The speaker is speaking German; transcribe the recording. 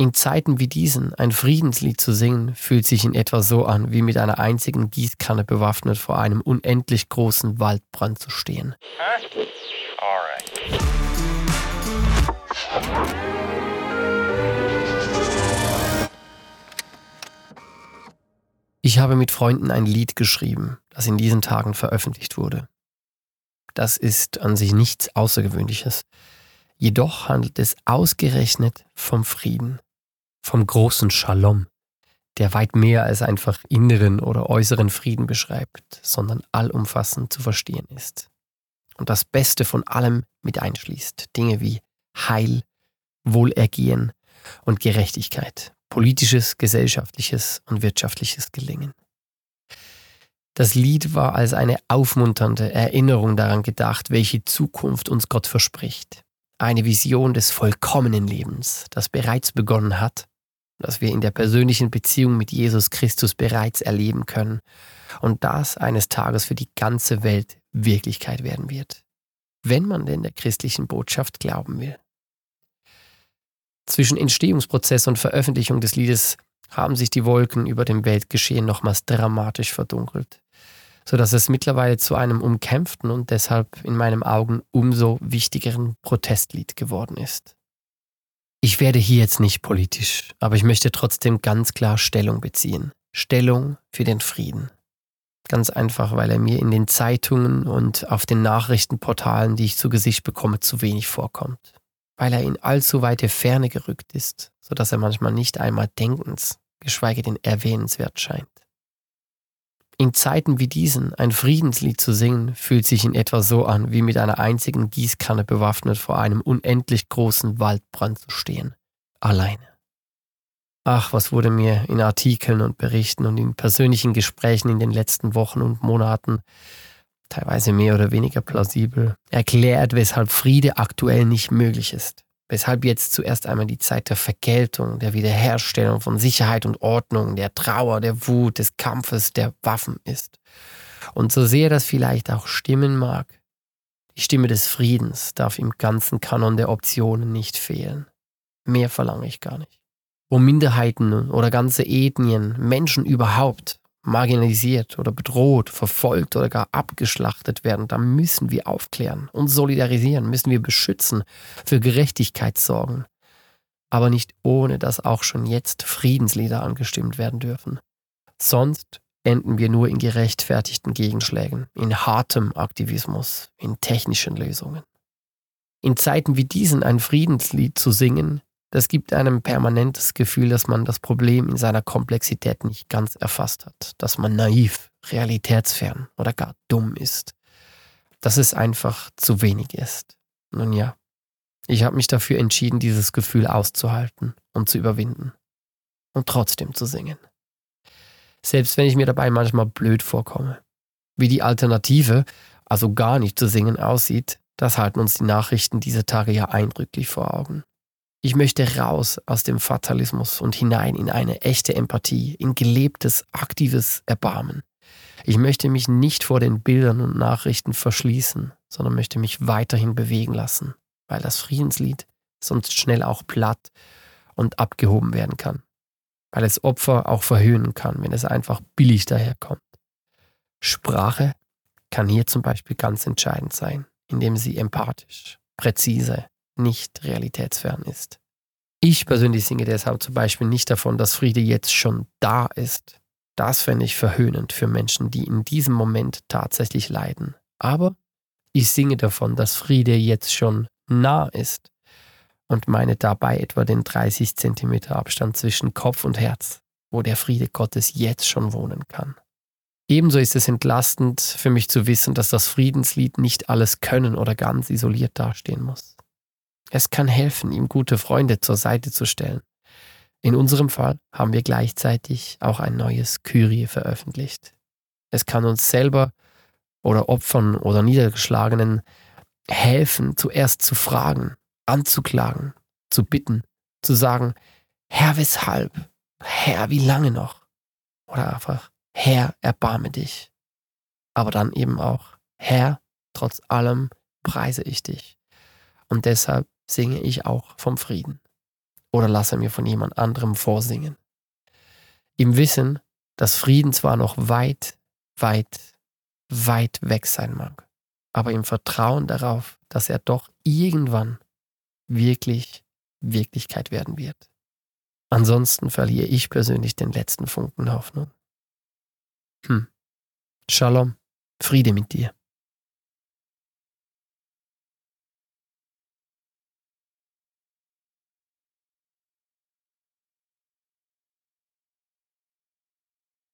In Zeiten wie diesen ein Friedenslied zu singen, fühlt sich in etwa so an, wie mit einer einzigen Gießkanne bewaffnet vor einem unendlich großen Waldbrand zu stehen. Ich habe mit Freunden ein Lied geschrieben, das in diesen Tagen veröffentlicht wurde. Das ist an sich nichts Außergewöhnliches. Jedoch handelt es ausgerechnet vom Frieden vom großen Shalom, der weit mehr als einfach inneren oder äußeren Frieden beschreibt, sondern allumfassend zu verstehen ist. Und das Beste von allem mit einschließt. Dinge wie Heil, Wohlergehen und Gerechtigkeit, politisches, gesellschaftliches und wirtschaftliches Gelingen. Das Lied war als eine aufmunternde Erinnerung daran gedacht, welche Zukunft uns Gott verspricht. Eine Vision des vollkommenen Lebens, das bereits begonnen hat das wir in der persönlichen Beziehung mit Jesus Christus bereits erleben können und das eines Tages für die ganze Welt Wirklichkeit werden wird, wenn man denn der christlichen Botschaft glauben will. Zwischen Entstehungsprozess und Veröffentlichung des Liedes haben sich die Wolken über dem Weltgeschehen nochmals dramatisch verdunkelt, sodass es mittlerweile zu einem umkämpften und deshalb in meinen Augen umso wichtigeren Protestlied geworden ist. Ich werde hier jetzt nicht politisch, aber ich möchte trotzdem ganz klar Stellung beziehen. Stellung für den Frieden. Ganz einfach, weil er mir in den Zeitungen und auf den Nachrichtenportalen, die ich zu Gesicht bekomme, zu wenig vorkommt. Weil er in allzu weite Ferne gerückt ist, sodass er manchmal nicht einmal denkens, geschweige denn erwähnenswert scheint. In Zeiten wie diesen ein Friedenslied zu singen, fühlt sich in etwa so an, wie mit einer einzigen Gießkanne bewaffnet vor einem unendlich großen Waldbrand zu stehen. Alleine. Ach, was wurde mir in Artikeln und Berichten und in persönlichen Gesprächen in den letzten Wochen und Monaten, teilweise mehr oder weniger plausibel, erklärt, weshalb Friede aktuell nicht möglich ist weshalb jetzt zuerst einmal die Zeit der Vergeltung, der Wiederherstellung von Sicherheit und Ordnung, der Trauer, der Wut, des Kampfes, der Waffen ist. Und so sehr das vielleicht auch stimmen mag, die Stimme des Friedens darf im ganzen Kanon der Optionen nicht fehlen. Mehr verlange ich gar nicht. Wo Minderheiten oder ganze Ethnien, Menschen überhaupt marginalisiert oder bedroht, verfolgt oder gar abgeschlachtet werden, da müssen wir aufklären und solidarisieren, müssen wir beschützen, für Gerechtigkeit sorgen. Aber nicht ohne, dass auch schon jetzt Friedenslieder angestimmt werden dürfen. Sonst enden wir nur in gerechtfertigten Gegenschlägen, in hartem Aktivismus, in technischen Lösungen. In Zeiten wie diesen ein Friedenslied zu singen, das gibt einem permanentes Gefühl, dass man das Problem in seiner Komplexität nicht ganz erfasst hat, dass man naiv, realitätsfern oder gar dumm ist, dass es einfach zu wenig ist. Nun ja, ich habe mich dafür entschieden, dieses Gefühl auszuhalten und zu überwinden und trotzdem zu singen. Selbst wenn ich mir dabei manchmal blöd vorkomme. Wie die Alternative, also gar nicht zu singen, aussieht, das halten uns die Nachrichten dieser Tage ja eindrücklich vor Augen. Ich möchte raus aus dem Fatalismus und hinein in eine echte Empathie, in gelebtes, aktives Erbarmen. Ich möchte mich nicht vor den Bildern und Nachrichten verschließen, sondern möchte mich weiterhin bewegen lassen, weil das Friedenslied sonst schnell auch platt und abgehoben werden kann, weil es Opfer auch verhöhnen kann, wenn es einfach billig daherkommt. Sprache kann hier zum Beispiel ganz entscheidend sein, indem sie empathisch, präzise, nicht realitätsfern ist. Ich persönlich singe deshalb zum Beispiel nicht davon, dass Friede jetzt schon da ist. Das fände ich verhöhnend für Menschen, die in diesem Moment tatsächlich leiden. Aber ich singe davon, dass Friede jetzt schon nah ist und meine dabei etwa den 30 Zentimeter Abstand zwischen Kopf und Herz, wo der Friede Gottes jetzt schon wohnen kann. Ebenso ist es entlastend für mich zu wissen, dass das Friedenslied nicht alles können oder ganz isoliert dastehen muss. Es kann helfen, ihm gute Freunde zur Seite zu stellen. In unserem Fall haben wir gleichzeitig auch ein neues Kyrie veröffentlicht. Es kann uns selber oder Opfern oder Niedergeschlagenen helfen, zuerst zu fragen, anzuklagen, zu bitten, zu sagen, Herr, weshalb? Herr, wie lange noch? Oder einfach, Herr, erbarme dich. Aber dann eben auch, Herr, trotz allem preise ich dich. Und deshalb singe ich auch vom Frieden. oder lasse mir von jemand anderem vorsingen. Im Wissen, dass Frieden zwar noch weit, weit, weit weg sein mag, aber im Vertrauen darauf, dass er doch irgendwann wirklich Wirklichkeit werden wird. Ansonsten verliere ich persönlich den letzten Funken Hoffnung. Hm. Shalom, Friede mit dir.